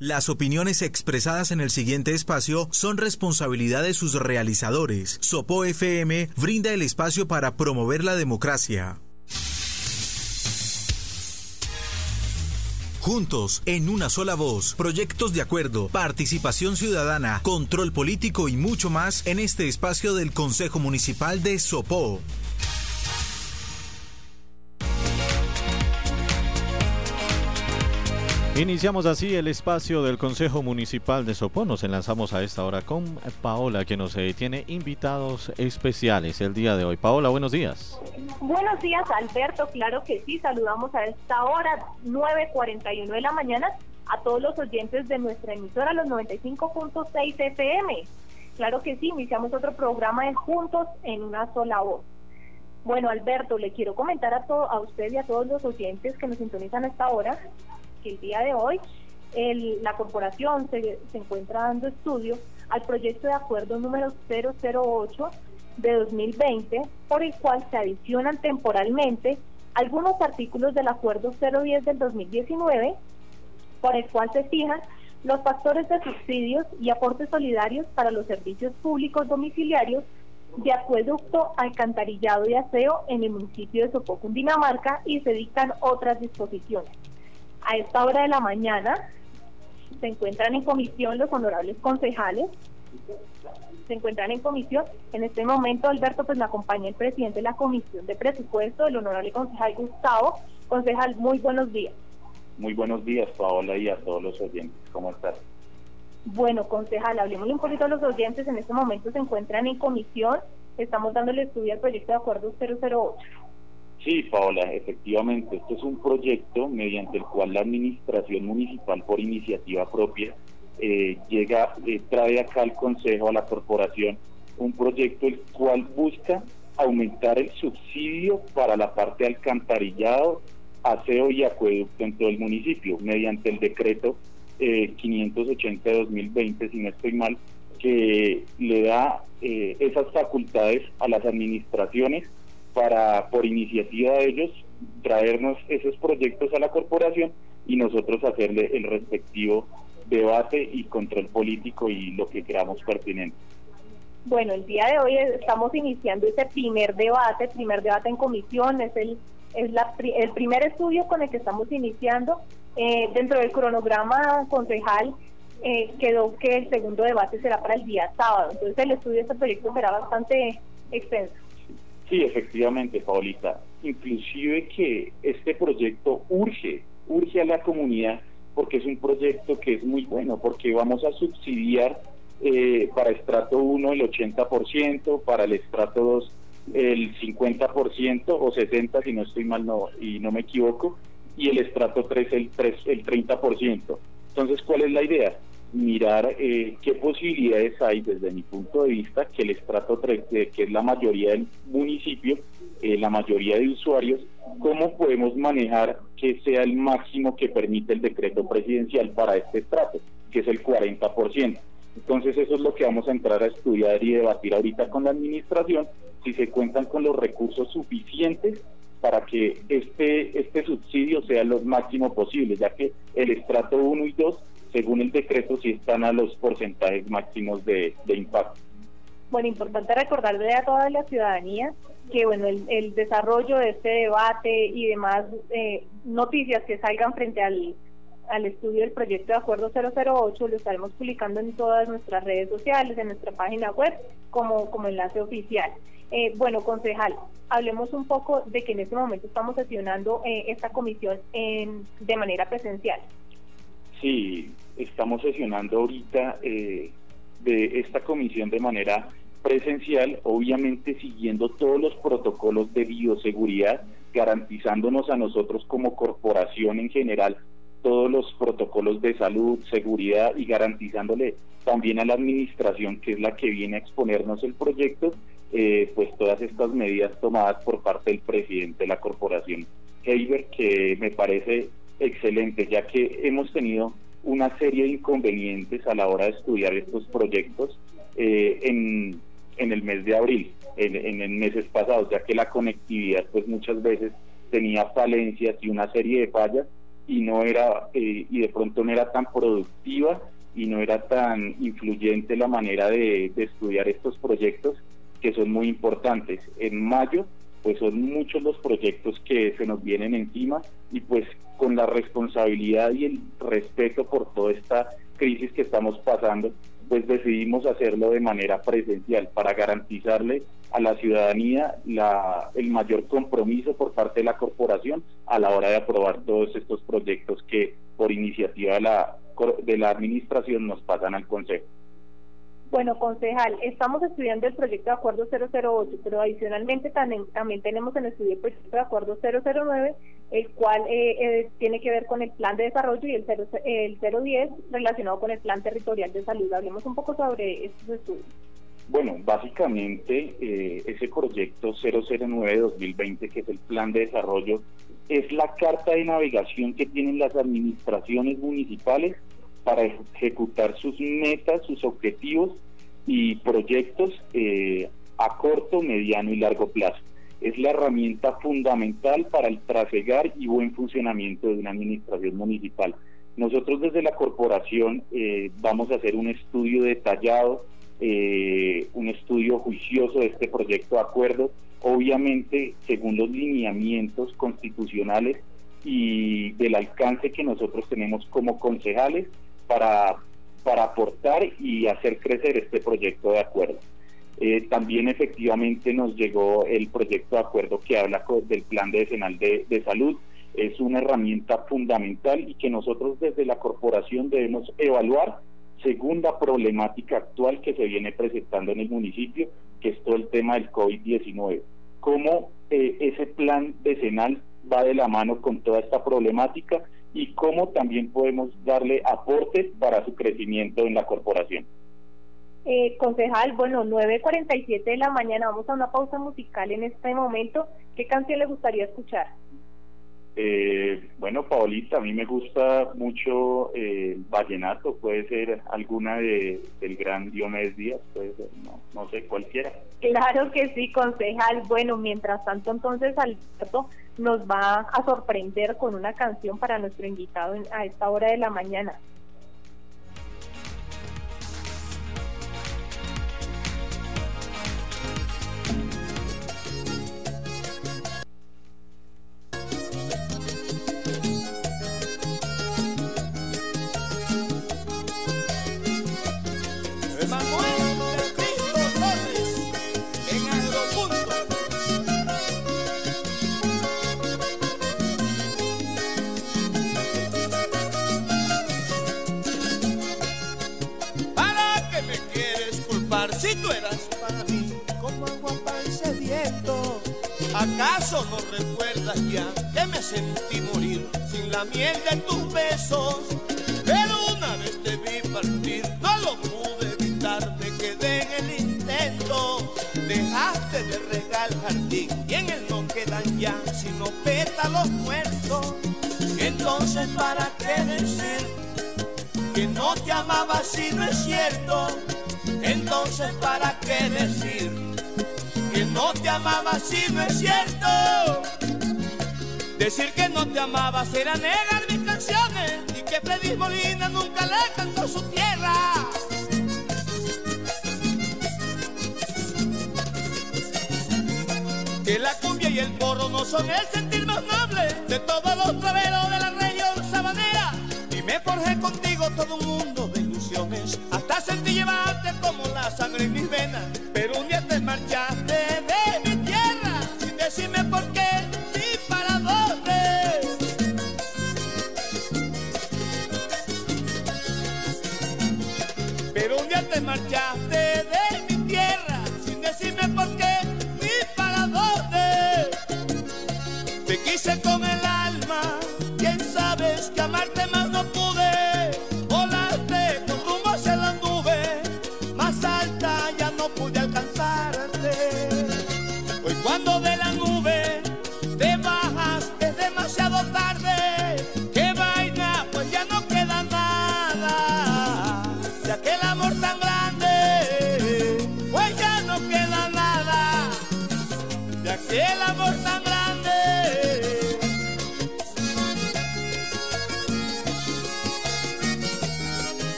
Las opiniones expresadas en el siguiente espacio son responsabilidad de sus realizadores. Sopo FM brinda el espacio para promover la democracia. Juntos, en una sola voz, proyectos de acuerdo, participación ciudadana, control político y mucho más en este espacio del Consejo Municipal de Sopó. Iniciamos así el espacio del Consejo Municipal de Sopó. Nos enlazamos a esta hora con Paola, que nos eh, tiene invitados especiales el día de hoy. Paola, buenos días. Buenos días, Alberto. Claro que sí, saludamos a esta hora, 9.41 de la mañana, a todos los oyentes de nuestra emisora, los 95.6 FM. Claro que sí, iniciamos otro programa de Juntos en una sola voz. Bueno, Alberto, le quiero comentar a, todo, a usted y a todos los oyentes que nos sintonizan a esta hora que el día de hoy la corporación se, encuentra dando estudio al proyecto de acuerdo número 008 de 2020, por el cual se adicionan temporalmente algunos artículos del acuerdo 010 del 2019, por el cual se fijan los factores de subsidios y aportes solidarios para los servicios públicos domiciliarios de acueducto, alcantarillado y aseo en el municipio de Sopó, Cundinamarca, y se dictan otras disposiciones. A esta hora de la mañana se encuentran en comisión los honorables concejales. Se encuentran en comisión. En este momento, Alberto, pues me acompaña el presidente de la Comisión de Presupuesto, el honorable concejal Gustavo. Concejal, muy buenos días. Muy buenos días, Paola, y a todos los oyentes. ¿Cómo estás? Bueno, concejal, hablemos un poquito a los oyentes. En este momento se encuentran en comisión. Estamos dándole estudio al proyecto de acuerdo 008. Sí, Paola, efectivamente, este es un proyecto mediante el cual la administración municipal, por iniciativa propia, eh, llega, eh, trae acá al Consejo, a la corporación, un proyecto el cual busca aumentar el subsidio para la parte de alcantarillado, aseo y acueducto en todo el municipio, mediante el decreto eh, 580 de 2020, si no estoy mal, que le da eh, esas facultades a las administraciones para, por iniciativa de ellos, traernos esos proyectos a la corporación y nosotros hacerle el respectivo debate y control político y lo que creamos pertinente. Bueno, el día de hoy estamos iniciando ese primer debate, primer debate en comisión, es el, es la, el primer estudio con el que estamos iniciando. Eh, dentro del cronograma concejal eh, quedó que el segundo debate será para el día sábado, entonces el estudio de este proyecto será bastante extenso. Sí, efectivamente, Paulita. Inclusive que este proyecto urge, urge a la comunidad porque es un proyecto que es muy bueno, porque vamos a subsidiar eh, para estrato 1 el 80%, para el estrato 2 el 50% o 60% si no estoy mal no, y no me equivoco, y el estrato 3 el, 3, el 30%. Entonces, ¿cuál es la idea? Mirar eh, qué posibilidades hay desde mi punto de vista que el estrato 3, que es la mayoría del municipio, eh, la mayoría de usuarios, cómo podemos manejar que sea el máximo que permite el decreto presidencial para este estrato, que es el 40%. Entonces eso es lo que vamos a entrar a estudiar y debatir ahorita con la administración, si se cuentan con los recursos suficientes para que este, este subsidio sea lo máximo posible, ya que el estrato 1 y 2 según el decreto, sí están a los porcentajes máximos de, impacto. Bueno, importante recordarle a toda la ciudadanía que bueno el, desarrollo de este debate y demás eh, noticias que salgan frente al, al estudio del proyecto de acuerdo 008 lo estaremos publicando en todas nuestras redes sociales, en nuestra página web como, como enlace oficial. Eh, bueno, concejal, hablemos un poco de que en este momento estamos sesionando eh, esta comisión en, de manera presencial. Sí, estamos sesionando ahorita eh, de esta comisión de manera presencial, obviamente siguiendo todos los protocolos de bioseguridad, garantizándonos a nosotros como corporación en general todos los protocolos de salud, seguridad y garantizándole también a la administración, que es la que viene a exponernos el proyecto, eh, pues todas estas medidas tomadas por parte del presidente de la corporación, Heiber, que me parece excelente, ya que hemos tenido una serie de inconvenientes a la hora de estudiar estos proyectos eh, en, en, el mes de abril, en, en, meses pasados, ya que la conectividad pues muchas veces tenía falencias y una serie de fallas y no era eh, y de pronto no era tan productiva y no era tan influyente la manera de estudiar estos proyectos que son muy importantes. En mayo pues son muchos los proyectos que se nos vienen encima y pues con la responsabilidad y el respeto por toda esta crisis que estamos pasando, pues decidimos hacerlo de manera presencial para garantizarle a la ciudadanía la, el mayor compromiso por parte de la corporación a la hora de aprobar todos estos proyectos que por iniciativa de la, de la administración nos pasan al Consejo. Bueno, concejal, estamos estudiando el proyecto de acuerdo 008, pero adicionalmente también, también tenemos en estudio el proyecto de acuerdo 009, el cual eh, eh, tiene que ver con el plan de desarrollo y el, 0, el 010 relacionado con el plan territorial de salud. Hablemos un poco sobre estos estudios. Bueno, básicamente eh, ese proyecto 009-2020, que es el plan de desarrollo, es la carta de navegación que tienen las administraciones municipales para ejecutar sus metas, sus objetivos y proyectos eh, a corto, mediano y largo plazo. Es la herramienta fundamental para el trasegar y buen funcionamiento de una administración municipal. Nosotros desde la corporación eh, vamos a hacer un estudio detallado, eh, un estudio juicioso de este proyecto de acuerdo, obviamente según los lineamientos constitucionales y del alcance que nosotros tenemos como concejales para, para aportar y hacer crecer este proyecto de acuerdo. Eh, también efectivamente nos llegó el proyecto de acuerdo que habla del plan decenal de, de salud. Es una herramienta fundamental y que nosotros desde la corporación debemos evaluar según la problemática actual que se viene presentando en el municipio, que es todo el tema del COVID-19. Cómo eh, ese plan decenal va de la mano con toda esta problemática y cómo también podemos darle aportes para su crecimiento en la corporación. Eh, concejal, bueno, 9.47 de la mañana, vamos a una pausa musical en este momento. ¿Qué canción le gustaría escuchar? Eh, bueno, Paulita, a mí me gusta mucho eh, vallenato, puede ser alguna de, del gran Diomedes Díaz, puede ser, no, no sé, cualquiera. Claro que sí, concejal. Bueno, mientras tanto, entonces Alberto nos va a sorprender con una canción para nuestro invitado a esta hora de la mañana. La miel de tus besos? Pero una vez te vi partir, no lo pude evitar, me quedé en el intento. Dejaste de regal jardín y en él no quedan ya sino pétalos muertos. Entonces, ¿para qué decir que no te amaba si no es cierto? Entonces, ¿para qué decir que no te amaba si no es cierto? Decir que no te amaba será negar mis canciones y que Freddy Molina nunca le cantó su tierra. Que la cumbia y el porro no son el sentir más noble de todos los traveros de la región sabanera. Y me forjé contigo todo un mundo de ilusiones hasta sentí llevarte como la sangre en mis venas.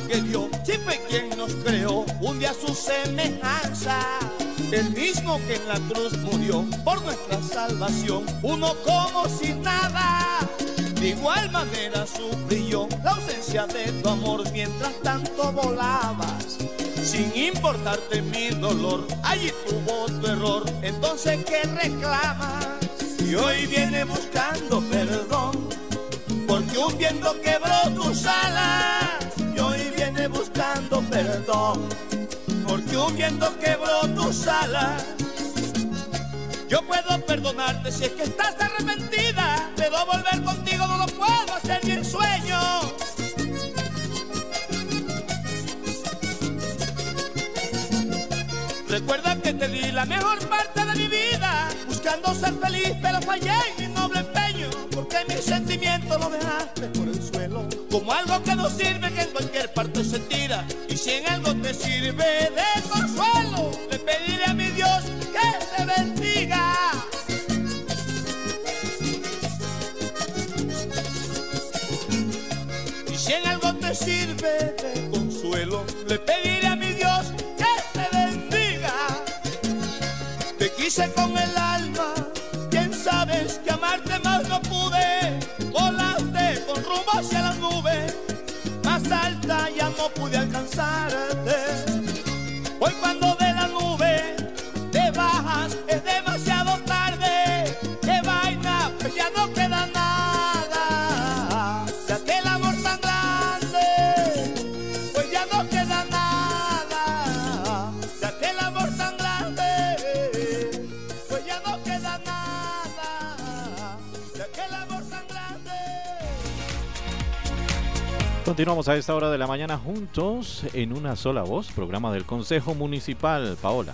Que Dios? Si fue quien nos creó un día su semejanza. El mismo que en la cruz murió por nuestra salvación. Uno como sin nada. De igual manera sufrió la ausencia de tu amor mientras tanto volabas. Sin importarte mi dolor, allí tuvo tu error. Entonces, ¿qué reclamas? Y hoy viene buscando perdón porque un viento quebró tus alas buscando perdón, porque un viento quebró tus alas. Yo puedo perdonarte si es que estás arrepentida, pero volver contigo no lo puedo hacer ni en sueño. Recuerda que te di la mejor parte de mi vida, buscando ser feliz, pero fallé en mi noble empeño, porque mis sentimientos lo dejaste como algo que no sirve, que en cualquier parte se tira, y si en algo te sirve de ya no pude alcanzarte. Hoy cuando Continuamos a esta hora de la mañana juntos en una sola voz, programa del Consejo Municipal. Paola.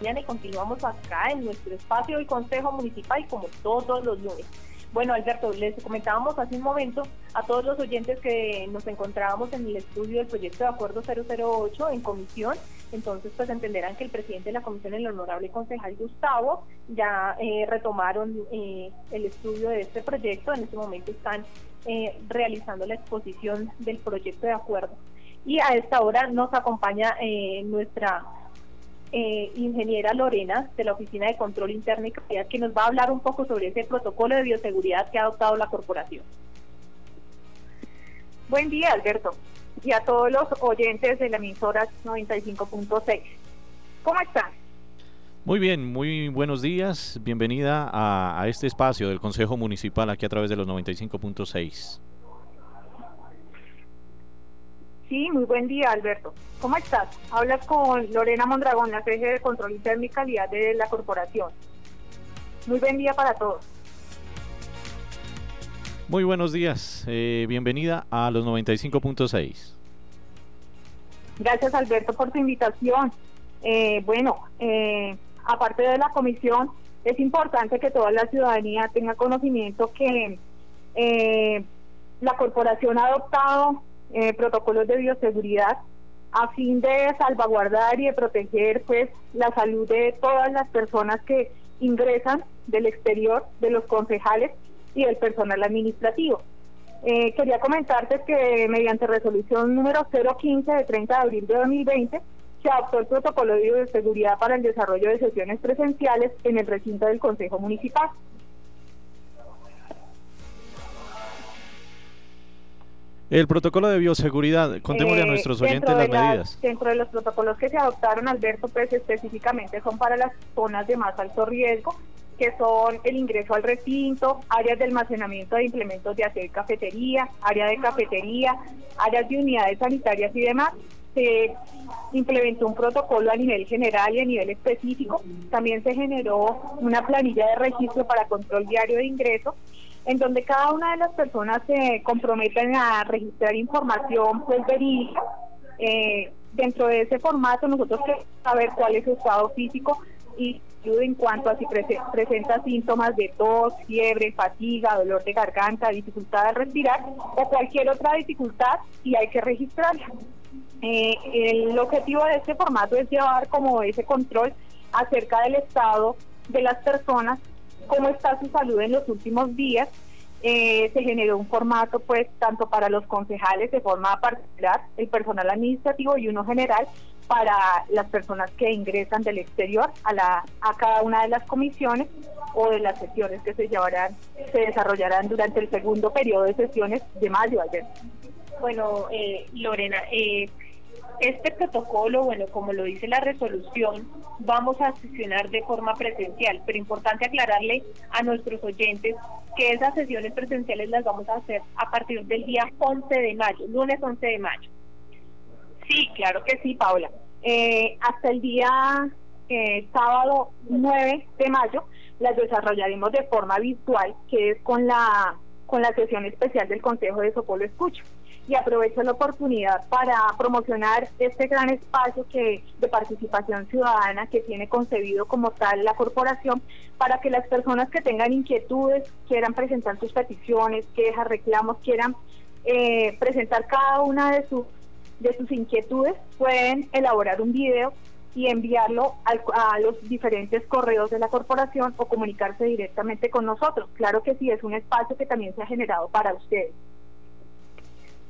mañana continuamos acá en nuestro espacio del Consejo Municipal como todos los lunes. Bueno, Alberto, les comentábamos hace un momento a todos los oyentes que nos encontrábamos en el estudio del proyecto de acuerdo 008 en comisión, entonces pues entenderán que el presidente de la comisión, el honorable concejal Gustavo, ya eh, retomaron eh, el estudio de este proyecto, en este momento están eh, realizando la exposición del proyecto de acuerdo. Y a esta hora nos acompaña eh, nuestra eh, ingeniera Lorena de la Oficina de Control Interno y Calidad que nos va a hablar un poco sobre ese protocolo de bioseguridad que ha adoptado la corporación. Buen día, Alberto, y a todos los oyentes de la emisora 95.6. ¿Cómo están? Muy bien, muy buenos días. Bienvenida a, a este espacio del Consejo Municipal aquí a través de los 95.6. Sí, muy buen día, Alberto. ¿Cómo estás? Hablas con Lorena Mondragón, la jefe de Control Interno y Calidad de la corporación. Muy buen día para todos. Muy buenos días. eh, bienvenida a los 95.6. Gracias, Alberto, por tu invitación. Eh, bueno, eh, aparte de la comisión, es importante que toda la ciudadanía tenga conocimiento que eh, la corporación ha adoptado eh, protocolos de bioseguridad a fin de salvaguardar y de proteger pues la salud de todas las personas que ingresan del exterior, de los concejales y del personal administrativo. Eh, quería comentarte que mediante resolución número 015 de 30 de abril de 2020 se adoptó el protocolo de bioseguridad para el desarrollo de sesiones presenciales en el recinto del Consejo Municipal. El protocolo de bioseguridad, contémosle a Eh, nuestros oyentes las- medidas. Dentro de los protocolos que se adoptaron, Alberto, pues específicamente son para las zonas de más alto riesgo, que son el ingreso al recinto, áreas de almacenamiento de implementos de y cafetería, área de cafetería, áreas de unidades sanitarias y demás. Se implementó un protocolo a nivel general y a nivel específico. También se generó una planilla de registro para control diario de ingreso en donde cada una de las personas se comprometen a registrar información pues verídica. Eh, dentro de ese formato nosotros queremos saber cuál es su estado físico y salud en cuanto a si prese- presenta síntomas de tos, fiebre, fatiga, dolor de garganta, dificultad al respirar o cualquier otra dificultad y hay que registrarla. Eh, el objetivo de este formato es llevar como ese control acerca del estado de las personas, cómo está su salud en los últimos días eh, se generó un formato pues tanto para los concejales de forma particular, el personal administrativo y uno general para las personas que ingresan del exterior a, la, a cada una de las comisiones o de las sesiones que se llevarán, se desarrollarán durante el segundo periodo de sesiones de mayo ayer. Bueno, eh, Lorena, eh, este protocolo, bueno, como lo dice la resolución, vamos a sesionar de forma presencial, pero importante aclararle a nuestros oyentes que esas sesiones presenciales las vamos a hacer a partir del día 11 de mayo, lunes 11 de mayo. Sí, claro que sí, Paula. Eh, hasta el día eh, sábado 9 de mayo las desarrollaremos de forma virtual, que es con la con la sesión especial del Consejo de Sopolo Escucha y aprovecho la oportunidad para promocionar este gran espacio que de participación ciudadana que tiene concebido como tal la corporación para que las personas que tengan inquietudes, quieran presentar sus peticiones, quejas, reclamos, quieran eh, presentar cada una de sus de sus inquietudes, pueden elaborar un video y enviarlo a los diferentes correos de la corporación o comunicarse directamente con nosotros. Claro que sí, es un espacio que también se ha generado para ustedes.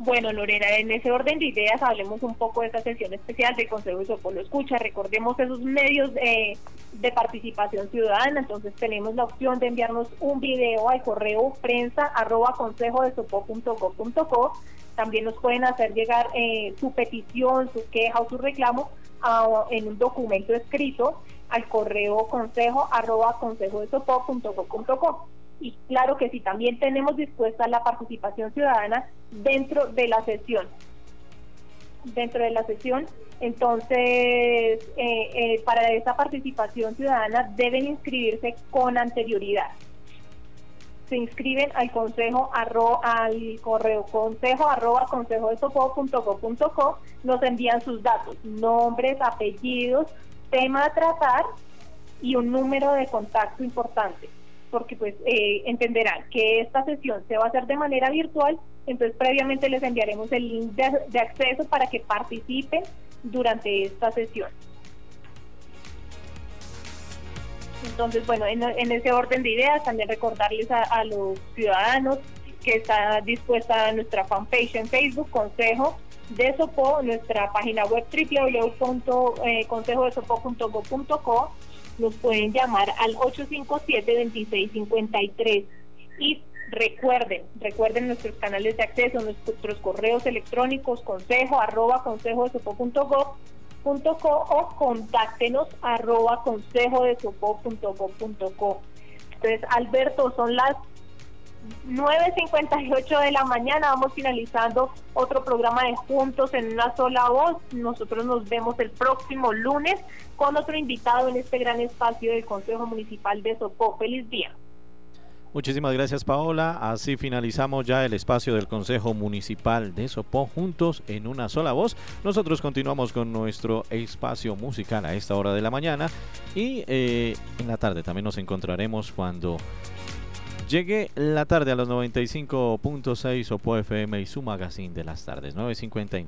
Bueno, Lorena, en ese orden de ideas hablemos un poco de esta sesión especial del Consejo de Sopolo Escucha. Recordemos esos medios de participación ciudadana. Entonces tenemos la opción de enviarnos un video al correo prensa arroba consejo de También nos pueden hacer llegar eh, su petición, su queja o su reclamo en un documento escrito al correo consejo arroba consejo de y claro que sí, también tenemos dispuesta la participación ciudadana dentro de la sesión. Dentro de la sesión, entonces, eh, eh, para esa participación ciudadana deben inscribirse con anterioridad. Se inscriben al consejo al correo consejo arroba consejo de nos envían sus datos, nombres, apellidos, tema a tratar y un número de contacto importante porque pues eh, entenderán que esta sesión se va a hacer de manera virtual, entonces previamente les enviaremos el link de, acceso para que participen durante esta sesión. Entonces, bueno, en, ese orden de ideas, también recordarles a, los ciudadanos que está dispuesta nuestra fanpage en Facebook, Consejo de Sopo, nuestra página web www.consejodesopo.go.co nos pueden llamar al 857-2653 y recuerden, recuerden nuestros canales de acceso, nuestros correos electrónicos, consejo arroba consejo de sopo.gov o contáctenos arroba consejo de sopo.gov.co. Entonces, Alberto, son las 9.58 de la mañana vamos finalizando otro programa de Juntos en una sola voz. Nosotros nos vemos el próximo lunes con otro invitado en este gran espacio del Consejo Municipal de Sopó. Feliz día. Muchísimas gracias Paola. Así finalizamos ya el espacio del Consejo Municipal de Sopó juntos en una sola voz. Nosotros continuamos con nuestro espacio musical a esta hora de la mañana y eh, en la tarde también nos encontraremos cuando Llegué la tarde a los 95.6 Opo FM y su magazine de las tardes, 9.59.